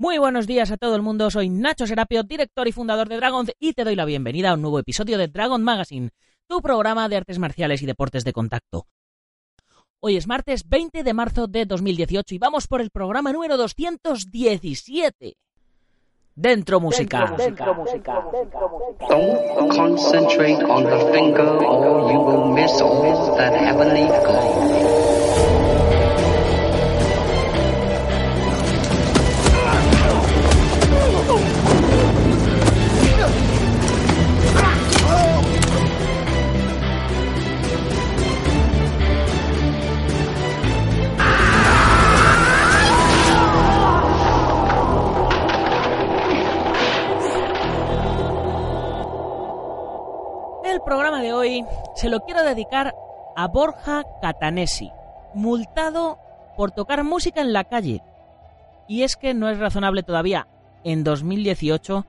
Muy buenos días a todo el mundo, soy Nacho Serapio, director y fundador de Dragon y te doy la bienvenida a un nuevo episodio de Dragon Magazine, tu programa de artes marciales y deportes de contacto. Hoy es martes 20 de marzo de 2018 y vamos por el programa número 217. Dentro música. Dentro música. Don't concentrate on the finger or you will miss all that heavenly glow. Programa de hoy se lo quiero dedicar a Borja Catanesi, multado por tocar música en la calle. Y es que no es razonable todavía, en 2018,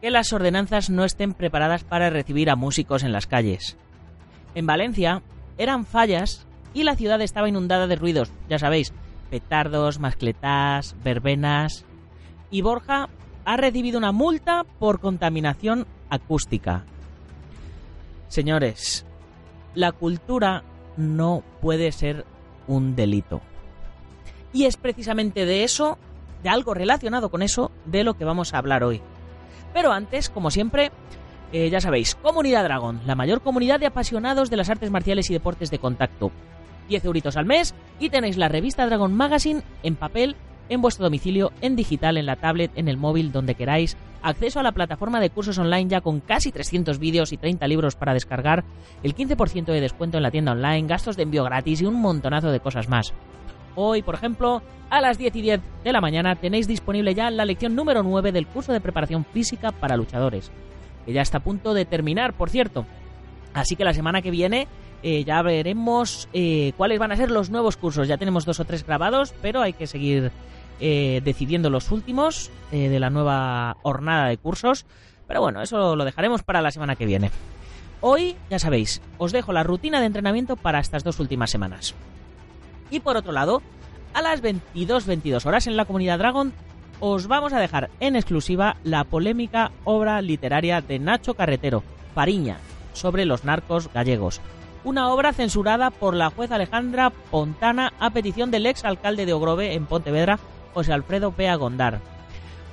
que las ordenanzas no estén preparadas para recibir a músicos en las calles. En Valencia eran fallas y la ciudad estaba inundada de ruidos, ya sabéis, petardos, mascletás, verbenas. Y Borja ha recibido una multa por contaminación acústica. Señores, la cultura no puede ser un delito. Y es precisamente de eso, de algo relacionado con eso, de lo que vamos a hablar hoy. Pero antes, como siempre, eh, ya sabéis, Comunidad Dragon, la mayor comunidad de apasionados de las artes marciales y deportes de contacto. 10 euritos al mes y tenéis la revista Dragon Magazine en papel, en vuestro domicilio, en digital, en la tablet, en el móvil, donde queráis. Acceso a la plataforma de cursos online ya con casi 300 vídeos y 30 libros para descargar, el 15% de descuento en la tienda online, gastos de envío gratis y un montonazo de cosas más. Hoy, por ejemplo, a las 10 y 10 de la mañana tenéis disponible ya la lección número 9 del curso de preparación física para luchadores, que ya está a punto de terminar, por cierto. Así que la semana que viene eh, ya veremos eh, cuáles van a ser los nuevos cursos. Ya tenemos dos o tres grabados, pero hay que seguir eh, decidiendo los últimos eh, de la nueva jornada de cursos. Pero bueno, eso lo dejaremos para la semana que viene. Hoy, ya sabéis, os dejo la rutina de entrenamiento para estas dos últimas semanas. Y por otro lado, a las 22.22 horas en la comunidad Dragon, os vamos a dejar en exclusiva la polémica obra literaria de Nacho Carretero, Fariña, sobre los narcos gallegos. Una obra censurada por la juez Alejandra Pontana a petición del ex alcalde de Ogrove en Pontevedra, José Alfredo Pea Gondar.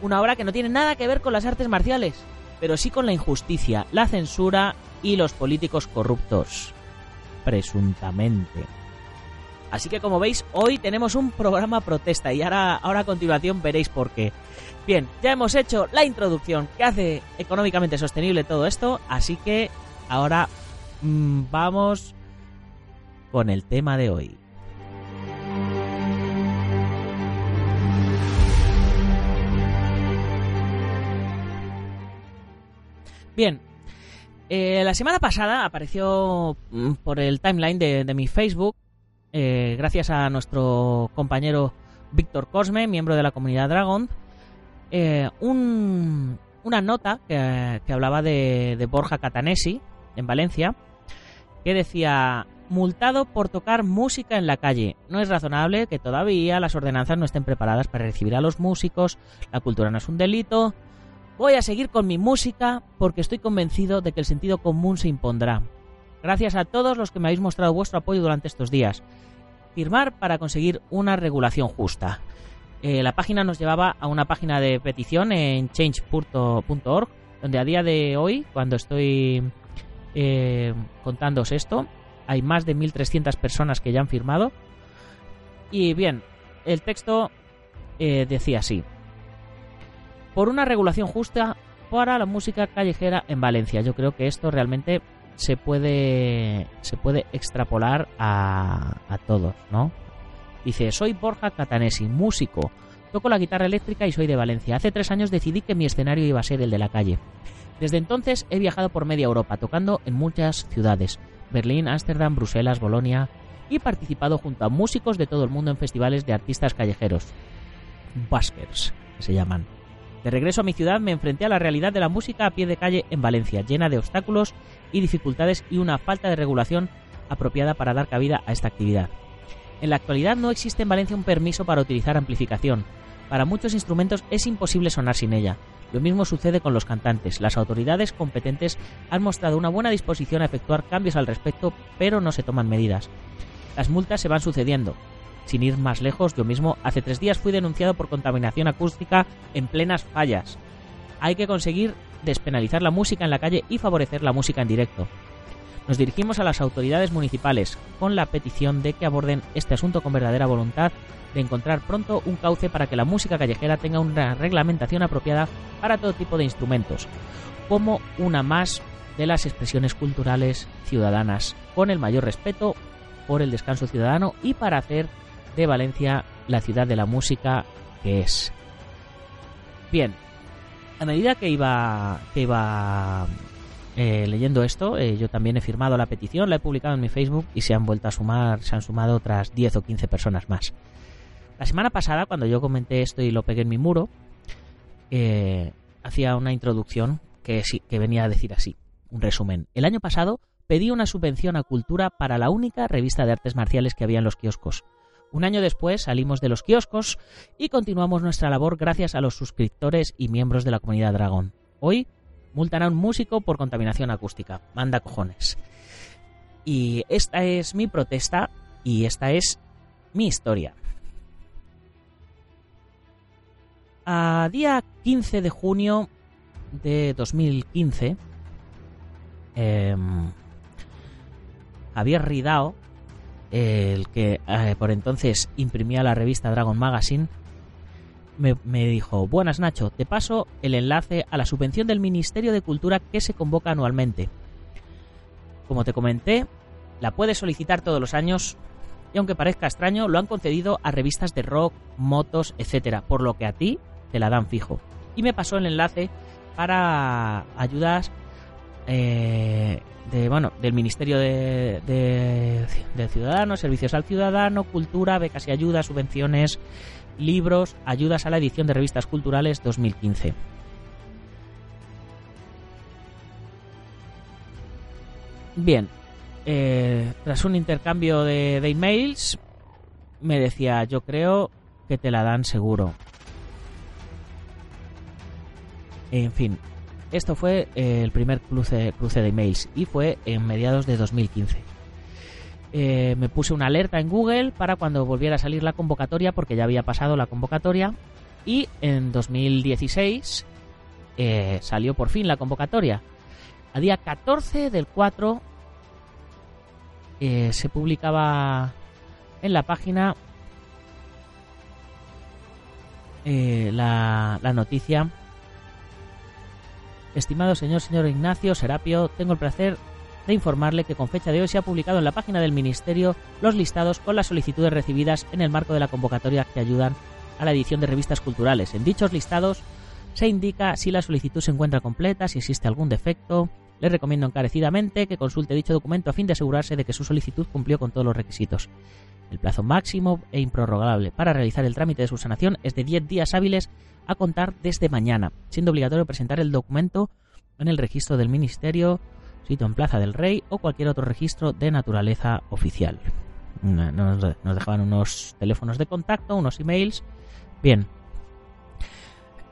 Una obra que no tiene nada que ver con las artes marciales, pero sí con la injusticia, la censura y los políticos corruptos. Presuntamente. Así que como veis, hoy tenemos un programa protesta y ahora, ahora a continuación veréis por qué. Bien, ya hemos hecho la introducción que hace económicamente sostenible todo esto, así que ahora mmm, vamos con el tema de hoy. Bien, eh, la semana pasada apareció mm, por el timeline de, mi Facebook, eh, gracias a nuestro compañero Víctor Cosme, miembro de la comunidad Dragon, eh, un, una nota que, hablaba de Borja Catanesi en Valencia, que decía multado por tocar música en la calle. No es razonable que todavía las ordenanzas no estén preparadas para recibir a los músicos, la cultura no es un delito. Voy a seguir con mi música porque estoy convencido de que el sentido común se impondrá. Gracias a todos los que me habéis mostrado vuestro apoyo durante estos días. Firmar para conseguir una regulación justa. Eh, la página nos llevaba a una página de petición en change.org, donde a día de hoy, cuando estoy eh, contándoos esto, hay más de 1.300 personas que ya han firmado. Y bien, el texto eh, decía así. Por una regulación justa para la música callejera en Valencia. Yo creo que esto realmente se puede, se puede extrapolar a, a todos, ¿no? Dice, soy Borja Catanesi, músico. Toco la guitarra eléctrica y soy de Valencia. Hace tres años decidí que mi escenario iba a ser el de la calle. Desde entonces he viajado por media Europa, tocando en muchas ciudades. Berlín, Ámsterdam, Bruselas, Bolonia y participado junto a músicos de todo el mundo en festivales de artistas callejeros. Buskers, se llaman. De regreso a mi ciudad me enfrenté a la realidad de la música a pie de calle en Valencia, llena de obstáculos y dificultades y una falta de regulación apropiada para dar cabida a esta actividad. En la actualidad no existe en Valencia un permiso para utilizar amplificación, Para muchos instrumentos es imposible sonar sin ella. Lo mismo sucede con los cantantes. Las autoridades competentes han mostrado una buena disposición a efectuar cambios al respecto, pero no se toman medidas. Las multas se van sucediendo. Sin ir más lejos, yo mismo hace tres días fui denunciado por contaminación acústica en plenas fallas. Hay que conseguir despenalizar la música en la calle y favorecer la música en directo. Nos dirigimos a las autoridades municipales con la petición de que aborden este asunto con verdadera voluntad de encontrar pronto un cauce para que la música callejera tenga una reglamentación apropiada para todo tipo de instrumentos, como una más de las expresiones culturales ciudadanas, con el mayor respeto por el descanso ciudadano y para hacer de Valencia la ciudad de la música que es. Bien, a medida que iba, que iba eh, leyendo esto, eh, yo también he firmado la petición, la he publicado en mi Facebook y se han vuelto a sumar, se han sumado otras 10 o 15 personas más. La semana pasada, cuando yo comenté esto y lo pegué en mi muro, eh, hacía una introducción que, que venía a decir así, un resumen. El año pasado pedí una subvención a Cultura para la única revista de artes marciales que había en los kioscos. Un año después salimos de los kioscos y continuamos nuestra labor gracias a los suscriptores y miembros de la comunidad Dragon. Hoy multan a un músico por contaminación acústica. Manda cojones. Y esta es mi protesta y esta es mi historia. A día 15 de junio de 2015, eh, Javier Ridao, el que eh, por entonces imprimía la revista Dragon Magazine, me, dijo, buenas Nacho, te paso el enlace a la subvención del Ministerio de Cultura que se convoca anualmente. Como te comenté, la puedes solicitar todos los años y aunque parezca extraño, lo han concedido a revistas de rock, motos, etcétera, por lo que a ti te la dan fijo. Y me pasó el enlace para ayudas eh, de, bueno, del Ministerio de, de, del Ciudadano, Servicios al Ciudadano, Cultura, becas y ayudas, subvenciones, libros, ayudas a la edición de revistas culturales 2015. Bien, eh, tras un intercambio de, de emails, me decía, yo creo que te la dan seguro. En fin, esto fue eh, el primer cruce, cruce de emails y fue en mediados de 2015. Eh, me puse una alerta en Google para cuando volviera a salir la convocatoria porque ya había pasado la convocatoria y en 2016 eh, salió por fin la convocatoria. A día 14 del 4 se publicaba en la página la, la noticia Estimado señor, señor Ignacio Serapio, tengo el placer de informarle que con fecha de hoy se ha publicado en la página del Ministerio los listados con las solicitudes recibidas en el marco de la convocatoria que ayudan a la edición de revistas culturales. En dichos listados se indica si la solicitud se encuentra completa, si existe algún defecto. Le recomiendo encarecidamente que consulte dicho documento a fin de asegurarse de que su solicitud cumplió con todos los requisitos. El plazo máximo e improrrogable para realizar el trámite de su sanación es de 10 días hábiles a contar desde mañana, siendo obligatorio presentar el documento en el registro del Ministerio, sitio en Plaza del Rey o cualquier otro registro de naturaleza oficial. Nos, dejaban unos teléfonos de contacto, unos emails. Bien.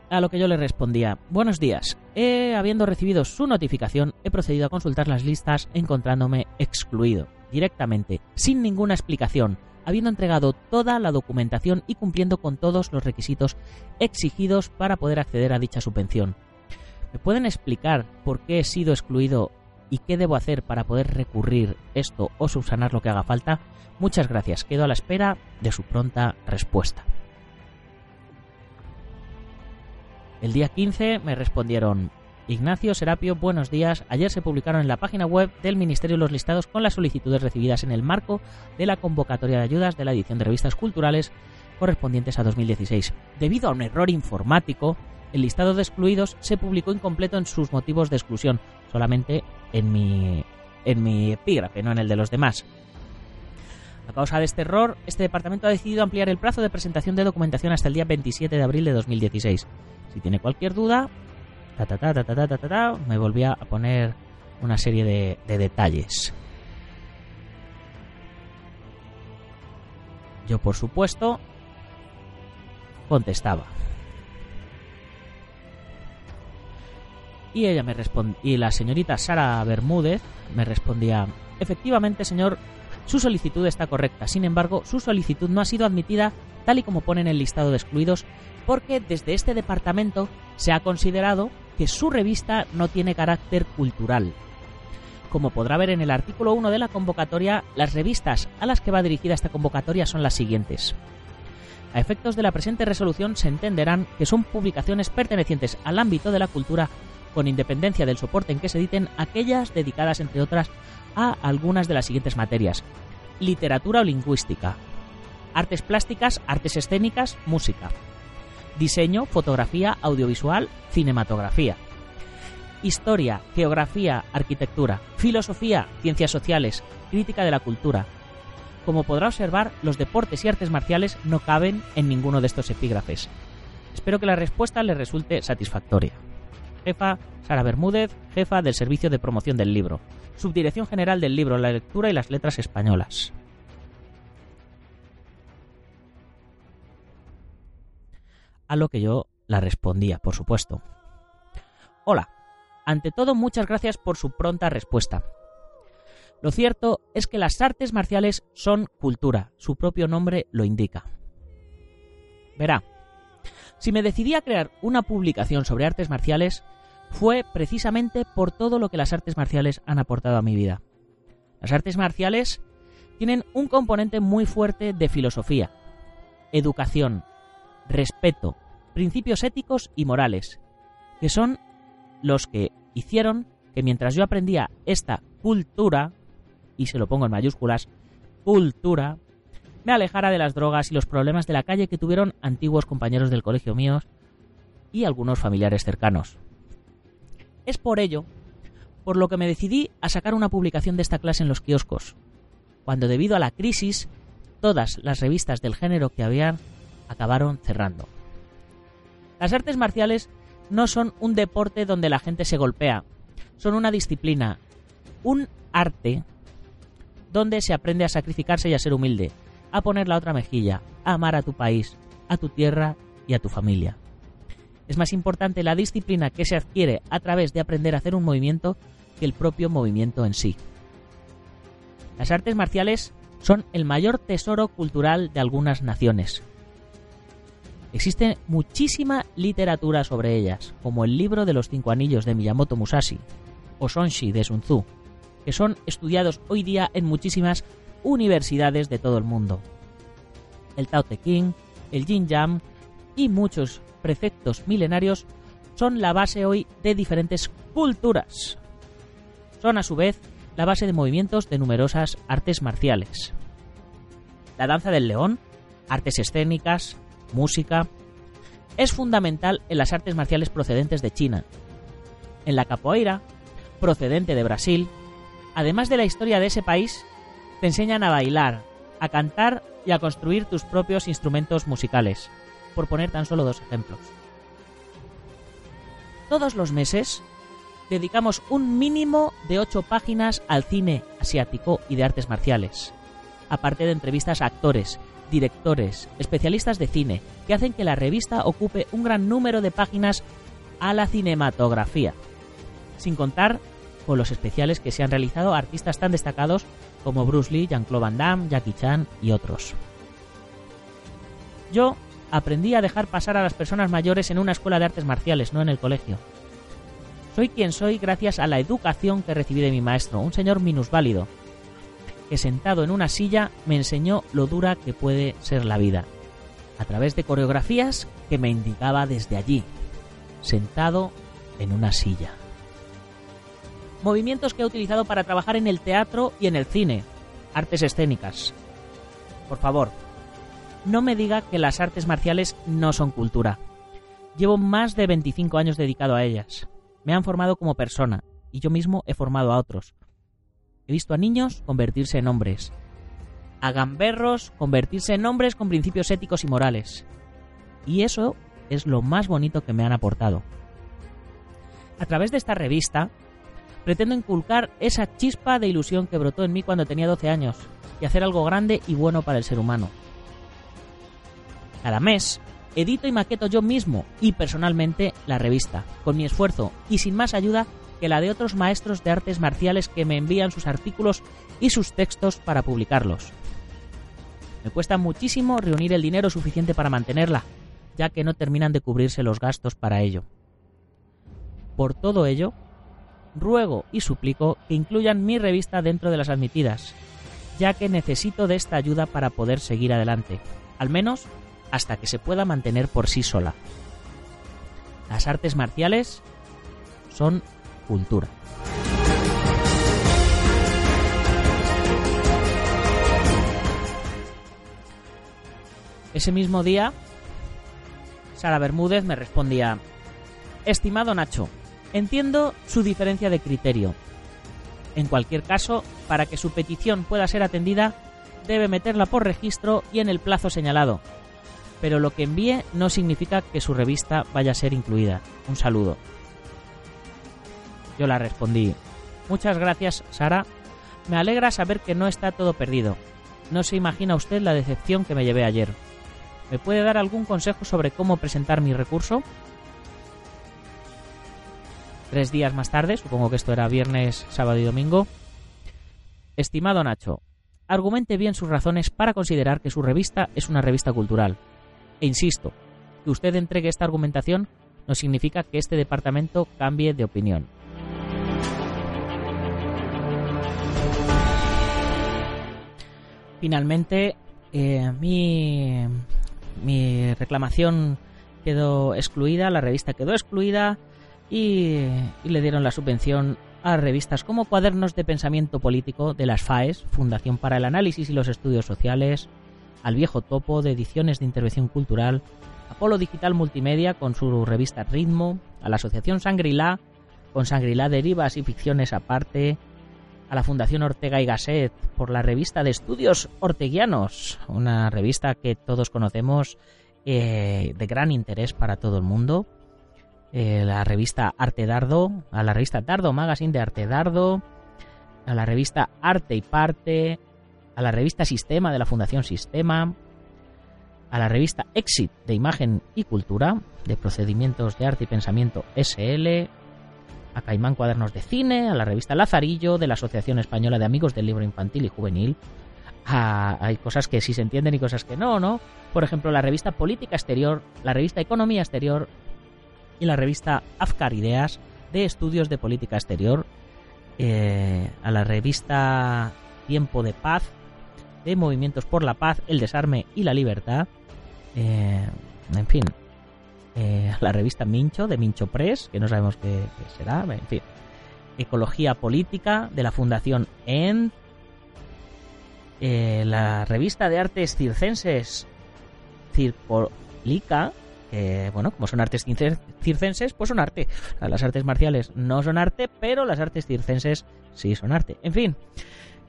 A lo que yo le respondía, buenos días, habiendo recibido su notificación, he procedido a consultar las listas encontrándome excluido, directamente, sin ninguna explicación, habiendo entregado toda la documentación y cumpliendo con todos los requisitos exigidos para poder acceder a dicha subvención. ¿Me pueden explicar por qué he sido excluido y qué debo hacer para poder recurrir esto o subsanar lo que haga falta? Muchas gracias, quedo a la espera de su pronta respuesta. El día 15 me respondieron, Ignacio Serapio, buenos días. Ayer se publicaron en la página web del Ministerio los listados con las solicitudes recibidas en el marco de la convocatoria de ayudas de la edición de revistas culturales correspondientes a 2016. Debido a un error informático, el listado de excluidos se publicó incompleto en sus motivos de exclusión, solamente en mi, en mi epígrafe, no en el de los demás. A causa de este error, este departamento ha decidido ampliar el plazo de presentación de documentación hasta el día 27 de abril de 2016. Si tiene cualquier duda, me volvía a poner una serie de, de detalles. Yo, por supuesto, contestaba. Y ella me y la señorita Sara Bermúdez me respondía, efectivamente, señor, su solicitud está correcta. Sin embargo, su solicitud no ha sido admitida tal y como pone en el listado de excluidos, porque desde este departamento se ha considerado que su revista no tiene carácter cultural. Como podrá ver en el artículo 1 de la convocatoria, las revistas a las que va dirigida esta convocatoria son las siguientes. A efectos de la presente resolución se entenderán que son publicaciones pertenecientes al ámbito de la cultura con independencia del soporte en que se editen aquellas dedicadas, entre otras, a algunas de las siguientes materias. Literatura o lingüística, artes plásticas, artes escénicas, música, diseño, fotografía, audiovisual, cinematografía, historia, geografía, arquitectura, filosofía, ciencias sociales, crítica de la cultura. Como podrá observar, los deportes y artes marciales no caben en ninguno de estos epígrafes. Espero que la respuesta le resulte satisfactoria. Jefa Sara Bermúdez, jefa del Servicio de Promoción del Libro. Subdirección General del Libro, la Lectura y las Letras Españolas. A lo que yo la respondía, por supuesto. Hola, ante todo muchas gracias por su pronta respuesta. Lo cierto es que las artes marciales son cultura, su propio nombre lo indica. Verá, si me decidí a crear una publicación sobre artes marciales, fue precisamente por todo lo que las artes marciales han aportado a mi vida. Las artes marciales tienen un componente muy fuerte de filosofía, educación, respeto, principios éticos y morales, que son los que hicieron que mientras yo aprendía esta cultura, y se lo pongo en mayúsculas, cultura, me alejara de las drogas y los problemas de la calle que tuvieron antiguos compañeros del colegio míos y algunos familiares cercanos. Es por ello por lo que me decidí a sacar una publicación de esta clase en los kioscos, cuando debido a la crisis todas las revistas del género que habían acabaron cerrando. Las artes marciales no son un deporte donde la gente se golpea, son una disciplina, un arte donde se aprende a sacrificarse y a ser humilde, a poner la otra mejilla, a amar a tu país, a tu tierra y a tu familia. Es más importante la disciplina que se adquiere a través de aprender a hacer un movimiento que el propio movimiento en sí. Las artes marciales son el mayor tesoro cultural de algunas naciones. Existe muchísima literatura sobre ellas, como el libro de los cinco anillos de Miyamoto Musashi o Sonshi de Sun Tzu, que son estudiados hoy día en muchísimas universidades de todo el mundo. El Tao Te Ching, el Jin Jam y muchos preceptos milenarios son la base hoy de diferentes culturas. Son a su vez la base de movimientos de numerosas artes marciales. La danza del león, artes escénicas, música, es fundamental en las artes marciales procedentes de China. En la capoeira, procedente de Brasil, además de la historia de ese país, te enseñan a bailar, a cantar y a construir tus propios instrumentos musicales, por poner tan solo dos ejemplos. Todos los meses dedicamos un mínimo de ocho páginas al cine asiático y de artes marciales, aparte de entrevistas a actores, directores, especialistas de cine, que hacen que la revista ocupe un gran número de páginas a la cinematografía, sin contar con los especiales que se han realizado artistas tan destacados como Bruce Lee, Jean-Claude Van Damme, Jackie Chan y otros. Yo aprendí a dejar pasar a las personas mayores en una escuela de artes marciales, no en el colegio. Soy quien soy gracias a la educación que recibí de mi maestro, un señor minusválido, que sentado en una silla me enseñó lo dura que puede ser la vida, a través de coreografías que me indicaba desde allí, sentado en una silla. Movimientos que he utilizado para trabajar en el teatro y en el cine, artes escénicas. Por favor, no me diga que las artes marciales no son cultura. Llevo más de 25 años dedicado a ellas. Me han formado como persona y yo mismo he formado a otros. He visto a niños convertirse en hombres, a gamberros convertirse en hombres con principios éticos y morales. Y eso es lo más bonito que me han aportado. A través de esta revista, pretendo inculcar esa chispa de ilusión que brotó en mí cuando tenía 12 años y hacer algo grande y bueno para el ser humano. Cada mes edito y maqueto yo mismo y personalmente la revista, con mi esfuerzo y sin más ayuda que la de otros maestros de artes marciales que me envían sus artículos y sus textos para publicarlos. Me cuesta muchísimo reunir el dinero suficiente para mantenerla, ya que no terminan de cubrirse los gastos para ello. Por todo ello, ruego y suplico que incluyan mi revista dentro de las admitidas, ya que necesito de esta ayuda para poder seguir adelante, al menos hasta que se pueda mantener por sí sola. Las artes marciales son cultura. Ese mismo día, Sara Bermúdez me respondía, Estimado Nacho, entiendo su diferencia de criterio. En cualquier caso, para que su petición pueda ser atendida, debe meterla por registro y en el plazo señalado. Pero lo que envíe no significa que su revista vaya a ser incluida. Un saludo. Yo la respondí, Muchas gracias, Sara. Me alegra saber que no está todo perdido. No se imagina usted la decepción que me llevé ayer. ¿Me puede dar algún consejo sobre cómo presentar mi recurso? Tres días más tarde, supongo que esto era viernes, sábado y domingo. Estimado Nacho, argumente bien sus razones para considerar que su revista es una revista cultural. E insisto, que usted entregue esta argumentación no significa que este departamento cambie de opinión. Finalmente, eh, mi, reclamación quedó excluida, la revista quedó excluida y, le dieron la subvención a revistas como Cuadernos de Pensamiento Político de las FAES, Fundación para el Análisis y los Estudios Sociales, al Viejo Topo de Ediciones de Intervención Cultural, Apolo Digital Multimedia con su revista Ritmo, a la Asociación Sangrila con Sangrila Derivas y Ficciones Aparte, a la Fundación Ortega y Gasset por la revista de estudios orteguianos, una revista que todos conocemos eh, de gran interés para todo el mundo. Eh, la revista Arte Dardo, a la revista Dardo Magazine de Arte Dardo, a la revista Arte y Parte, a la revista Sistema de la Fundación Sistema, a la revista Exit de Imagen y Cultura, de Procedimientos de Arte y Pensamiento SL, a Caimán Cuadernos de Cine, a la revista Lazarillo, de la Asociación Española de Amigos del Libro Infantil y Juvenil. hay cosas que sí se entienden y cosas que no, ¿no? Por ejemplo, la revista Política Exterior, la revista Economía Exterior y la revista Afkar Ideas de Estudios de Política Exterior, eh, a la revista Tiempo de Paz, de Movimientos por la Paz, el Desarme y la Libertad, eh, en fin, eh, la revista Mincho, de Mincho Press, que no sabemos qué, será, en fin. Ecología Política, de la Fundación END. Eh, la revista de artes circenses Cirpolica, que, bueno, como son artes circenses, pues son arte. Las artes marciales no son arte, pero las artes circenses sí son arte. En fin,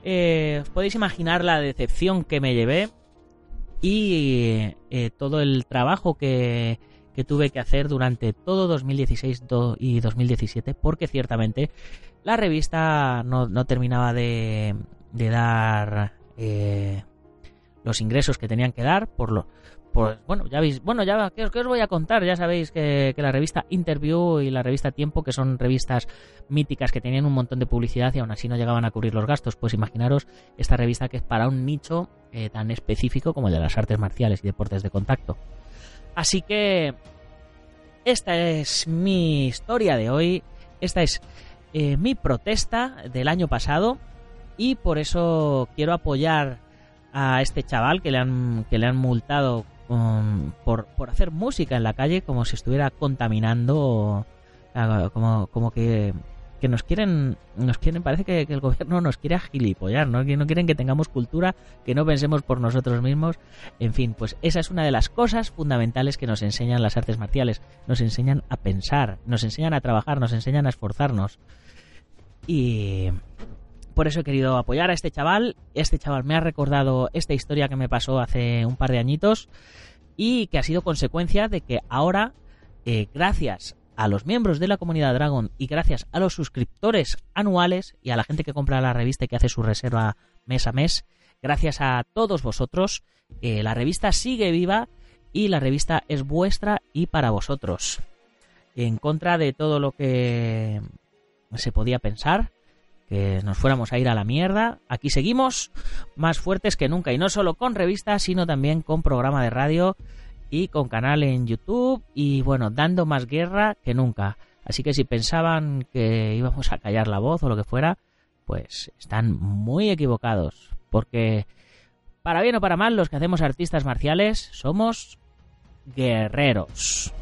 eh, os podéis imaginar la decepción que me llevé y todo el trabajo que, que tuve que hacer durante todo 2016 y 2017 porque ciertamente la revista no, terminaba de, dar eh, los ingresos que tenían que dar por lo pues bueno ya veis bueno ya ¿qué, os voy a contar ya sabéis que, la revista Interview y la revista Tiempo que son revistas míticas que tenían un montón de publicidad y aún así no llegaban a cubrir los gastos. Pues imaginaros esta revista que es para un nicho eh, tan específico como el de las artes marciales y deportes de contacto Así que esta es mi historia de hoy, esta es eh, mi protesta del año pasado. Y por eso quiero apoyar a este chaval que le han, que le han multado por, por hacer música en la calle como si estuviera contaminando, como, como que que nos quieren, nos quieren, parece que, el gobierno nos quiere agilipollar, ¿no? que no quieren que tengamos cultura, que no pensemos por nosotros mismos. En fin, pues esa es una de las cosas fundamentales que nos enseñan las artes marciales. Nos enseñan a pensar, nos enseñan a trabajar, nos enseñan a esforzarnos. Y por eso he querido apoyar a este chaval. Este chaval me ha recordado esta historia que me pasó hace un par de añitos y que ha sido consecuencia de que ahora, eh, gracias a los miembros de la comunidad Dragon y gracias a los suscriptores anuales y a la gente que compra la revista y que hace su reserva mes a mes, gracias a todos vosotros, eh, la revista sigue viva y la revista es vuestra y para vosotros. En contra de todo lo que se podía pensar, que nos fuéramos a ir a la mierda, aquí seguimos más fuertes que nunca y no solo con revistas, sino también con programa de radio y con canal en YouTube y bueno, dando más guerra que nunca. Así que si pensaban que íbamos a callar la voz o lo que fuera, pues están muy equivocados, porque para bien o para mal, los que hacemos artistas marciales somos guerreros.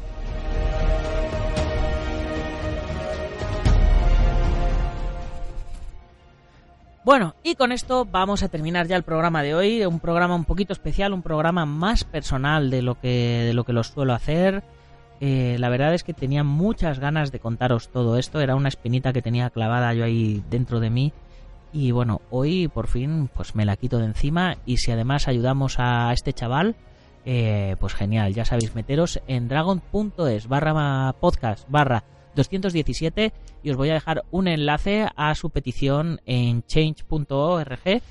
Bueno, y con esto vamos a terminar ya el programa de hoy, un programa un poquito especial, un programa más personal de lo que, de lo, que lo suelo hacer. Eh, la verdad es que tenía muchas ganas de contaros todo esto, era una espinita que tenía clavada yo ahí dentro de mí. Y bueno, hoy por fin pues me la quito de encima. Y si además ayudamos a este chaval, eh, pues genial, ya sabéis, meteros en dragon.es barra podcast barra 217 y os voy a dejar un enlace a su petición en change.org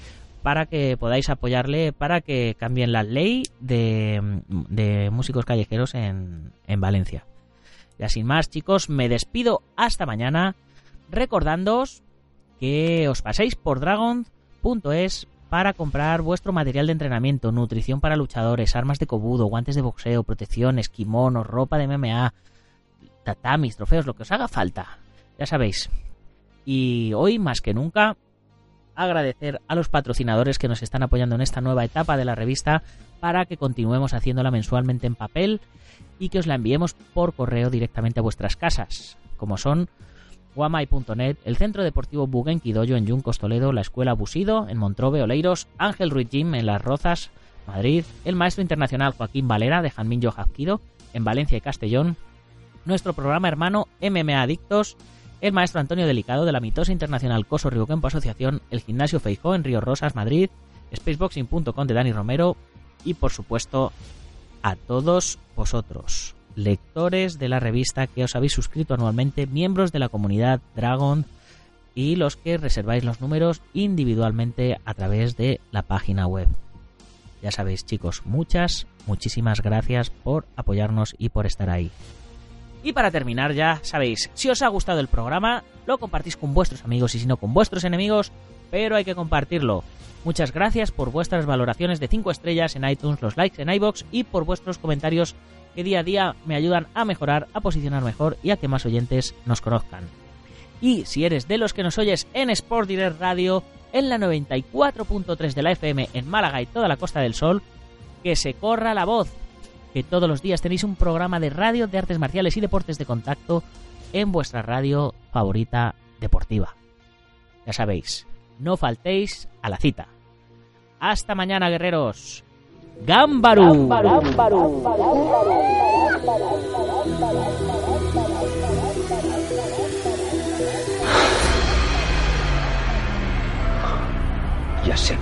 para que podáis apoyarle para que cambien la ley de, de músicos callejeros en, en Valencia. Ya sin más chicos, me despido hasta mañana recordándoos que os paséis por dragon.es para comprar vuestro material de entrenamiento, nutrición para luchadores, armas de cobudo, guantes de boxeo, protecciones, kimonos, ropa de MMA, tatamis, trofeos, lo que os haga falta. Ya sabéis. Y hoy más que nunca agradecer a los patrocinadores que nos están apoyando en esta nueva etapa de la revista para que continuemos haciéndola mensualmente en papel y que os la enviemos por correo directamente a vuestras casas, como son guamai.net, el Centro Deportivo Buguenquidoyo en Yuncos Toledo, la Escuela Busido en Montrobe Oleiros, Ángel Ruiz Gym en Las Rozas, Madrid, el Maestro Internacional Joaquín Valera de Janminjo Jazquido en Valencia y Castellón, nuestro programa hermano MMA Adictos, el Maestro Antonio Delicado de la Mitosa Internacional Coso Río Campo Asociación, el Gimnasio Feijó en Río Rosas, Madrid, Spaceboxing.com de Dani Romero y por supuesto a todos vosotros lectores de la revista que os habéis suscrito anualmente, miembros de la comunidad Dragon y los que reserváis los números individualmente a través de la página web. Ya sabéis chicos, muchas, muchísimas gracias por apoyarnos y por estar ahí. Y para terminar ya, sabéis, si os ha gustado el programa, lo compartís con vuestros amigos y si no con vuestros enemigos, pero hay que compartirlo. Muchas gracias por vuestras valoraciones de 5 estrellas en iTunes, los likes en iBox y por vuestros comentarios que día a día me ayudan a mejorar, a posicionar mejor y a que más oyentes nos conozcan. Y si eres de los que nos oyes en Sport Direct Radio, en la 94.3 de la FM en Málaga y toda la Costa del Sol, que se corra la voz, que todos los días tenéis un programa de radio de artes marciales y deportes de contacto en vuestra radio favorita deportiva. Ya sabéis, no faltéis a la cita. Hasta mañana, guerreros. Gámbaru. Ya sé.